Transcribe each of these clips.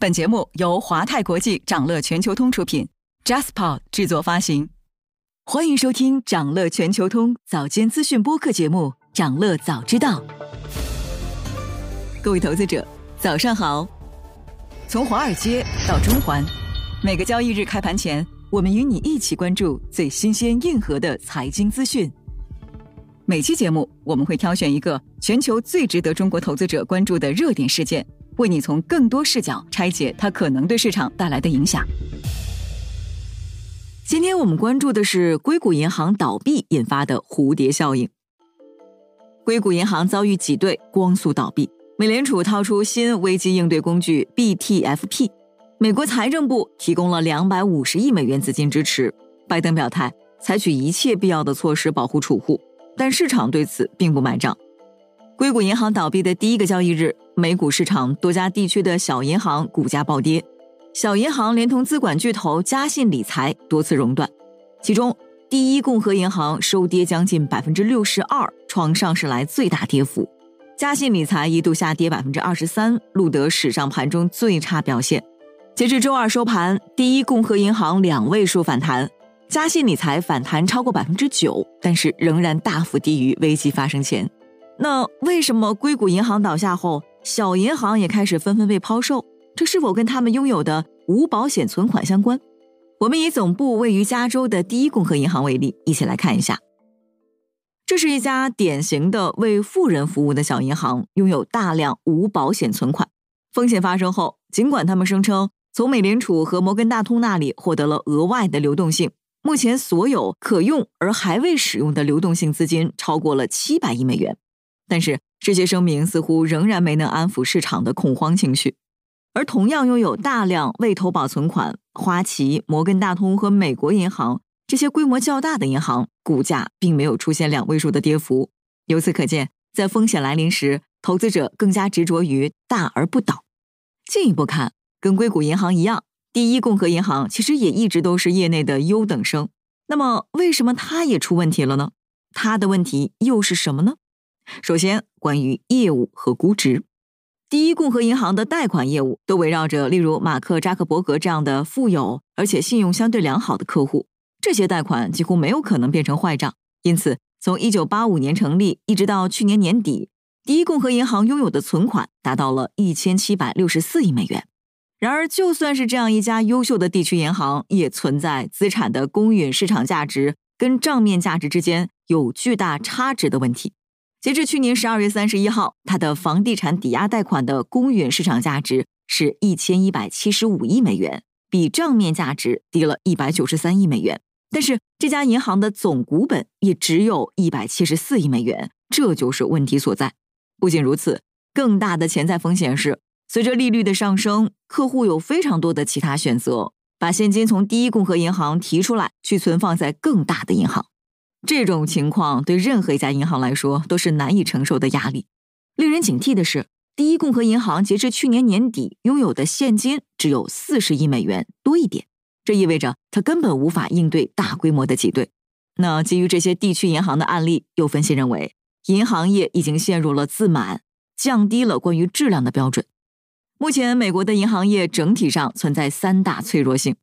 本节目由华泰国际掌乐全球通出品，JustPod 制作发行。欢迎收听掌乐全球通早间资讯播客节目《掌乐早知道》。各位投资者，早上好！从华尔街到中环，每个交易日开盘前，我们与你一起关注最新鲜、硬核的财经资讯。每期节目，我们会挑选一个全球最值得中国投资者关注的热点事件。为你从更多视角拆解它可能对市场带来的影响。今天我们关注的是硅谷银行倒闭引发的蝴蝶效应。硅谷银行遭遇挤兑，光速倒闭。美联储掏出新危机应对工具 BTFP，美国财政部提供了两百五十亿美元资金支持。拜登表态采取一切必要的措施保护储户，但市场对此并不买账。硅谷银行倒闭的第一个交易日，美股市场多家地区的小银行股价暴跌，小银行连同资管巨头嘉信理财多次熔断，其中第一共和银行收跌将近百分之六十二，创上市来最大跌幅；嘉信理财一度下跌百分之二十三，录得史上盘中最差表现。截至周二收盘，第一共和银行两位数反弹，嘉信理财反弹超过百分之九，但是仍然大幅低于危机发生前。那为什么硅谷银行倒下后，小银行也开始纷纷被抛售？这是否跟他们拥有的无保险存款相关？我们以总部位于加州的第一共和银行为例，一起来看一下。这是一家典型的为富人服务的小银行，拥有大量无保险存款。风险发生后，尽管他们声称从美联储和摩根大通那里获得了额外的流动性，目前所有可用而还未使用的流动性资金超过了七百亿美元。但是这些声明似乎仍然没能安抚市场的恐慌情绪，而同样拥有大量未投保存款，花旗、摩根大通和美国银行这些规模较大的银行股价并没有出现两位数的跌幅。由此可见，在风险来临时，投资者更加执着于大而不倒。进一步看，跟硅谷银行一样，第一共和银行其实也一直都是业内的优等生。那么，为什么它也出问题了呢？它的问题又是什么呢？首先，关于业务和估值，第一共和银行的贷款业务都围绕着例如马克扎克伯格这样的富有而且信用相对良好的客户，这些贷款几乎没有可能变成坏账。因此，从一九八五年成立一直到去年年底，第一共和银行拥有的存款达到了一千七百六十四亿美元。然而，就算是这样一家优秀的地区银行，也存在资产的公允市场价值跟账面价值之间有巨大差值的问题。截至去年十二月三十一号，它的房地产抵押贷款的公允市场价值是一千一百七十五亿美元，比账面价值低了一百九十三亿美元。但是这家银行的总股本也只有一百七十四亿美元，这就是问题所在。不仅如此，更大的潜在风险是，随着利率的上升，客户有非常多的其他选择，把现金从第一共和银行提出来，去存放在更大的银行。这种情况对任何一家银行来说都是难以承受的压力。令人警惕的是，第一共和银行截至去年年底拥有的现金只有四十亿美元多一点，这意味着它根本无法应对大规模的挤兑。那基于这些地区银行的案例，有分析认为，银行业已经陷入了自满，降低了关于质量的标准。目前，美国的银行业整体上存在三大脆弱性。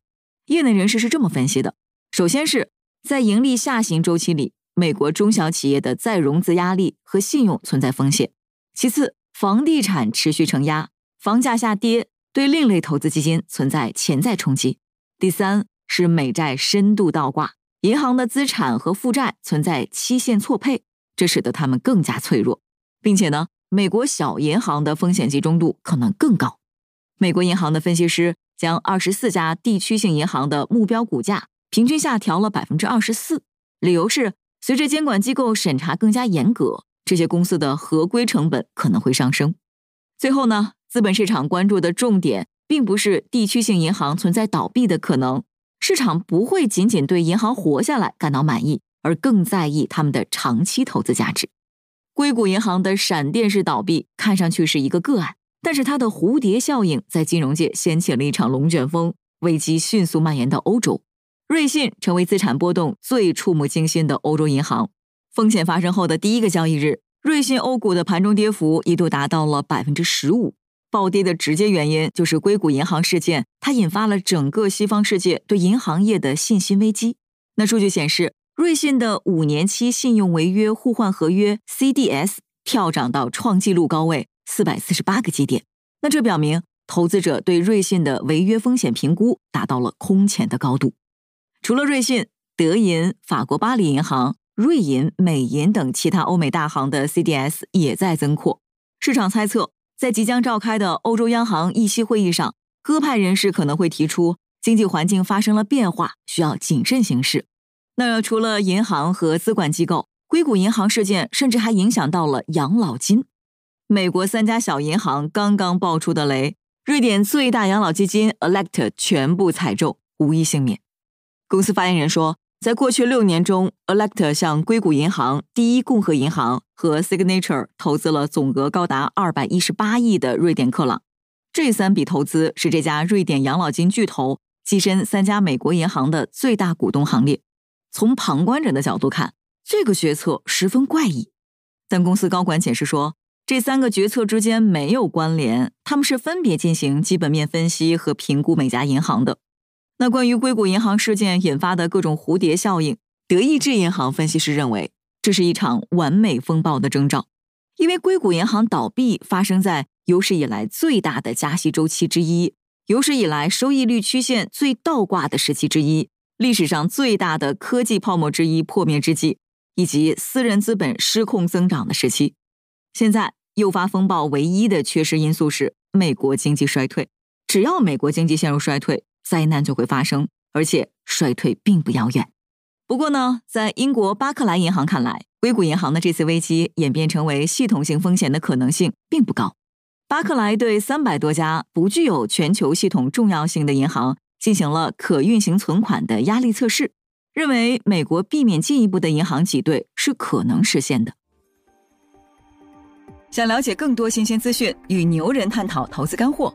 业内人士是这么分析的：首先是。在盈利下行周期里，美国中小企业的再融资压力和信用存在风险。其次，房地产持续承压，房价下跌对另类投资基金存在潜在冲击。第三是美债深度倒挂，银行的资产和负债存在期限错配，这使得他们更加脆弱，并且呢，美国小银行的风险集中度可能更高。美国银行的分析师将二十四家地区性银行的目标股价。平均下调了百分之二十四，理由是随着监管机构审查更加严格，这些公司的合规成本可能会上升。最后呢，资本市场关注的重点并不是地区性银行存在倒闭的可能，市场不会仅仅对银行活下来感到满意，而更在意他们的长期投资价值。硅谷银行的闪电式倒闭看上去是一个个案，但是它的蝴蝶效应在金融界掀起了一场龙卷风，危机迅速蔓延到欧洲。瑞信成为资产波动最触目惊心的欧洲银行。风险发生后的第一个交易日，瑞信欧股的盘中跌幅一度达到了百分之十五。暴跌的直接原因就是硅谷银行事件，它引发了整个西方世界对银行业的信心危机。那数据显示，瑞信的五年期信用违约互换合约 CDS 跳涨到创纪录高位四百四十八个基点。那这表明，投资者对瑞信的违约风险评估达到了空前的高度。除了瑞信，德银、法国巴黎银行、瑞银、美银等其他欧美大行的 CDS 也在增扩。市场猜测，在即将召开的欧洲央行议息会议上，鸽派人士可能会提出，经济环境发生了变化，需要谨慎行事。那除了银行和资管机构，硅谷银行事件甚至还影响到了养老金。美国三家小银行刚刚爆出的雷，瑞典最大养老基金 Elect 全部踩中，无一幸免。公司发言人说。在过去六年中，Elect 向硅谷银行、第一共和银行和 Signature 投资了总额高达二百一十八亿的瑞典克朗。这三笔投资是这家瑞典养老金巨头跻身三家美国银行的最大股东行列。从旁观者的角度看，这个决策十分怪异。但公司高管解释说，这三个决策之间没有关联，他们是分别进行基本面分析和评估每家银行的。那关于硅谷银行事件引发的各种蝴蝶效应，德意志银行分析师认为，这是一场完美风暴的征兆。因为硅谷银行倒闭发生在有史以来最大的加息周期之一、有史以来收益率曲线最倒挂的时期之一、历史上最大的科技泡沫之一破灭之际，以及私人资本失控增长的时期。现在诱发风暴唯一的缺失因素是美国经济衰退。只要美国经济陷入衰退，灾难就会发生，而且衰退并不遥远。不过呢，在英国巴克莱银行看来，硅谷银行的这次危机演变成为系统性风险的可能性并不高。巴克莱对三百多家不具有全球系统重要性的银行进行了可运行存款的压力测试，认为美国避免进一步的银行挤兑是可能实现的。想了解更多新鲜资讯，与牛人探讨投资干货。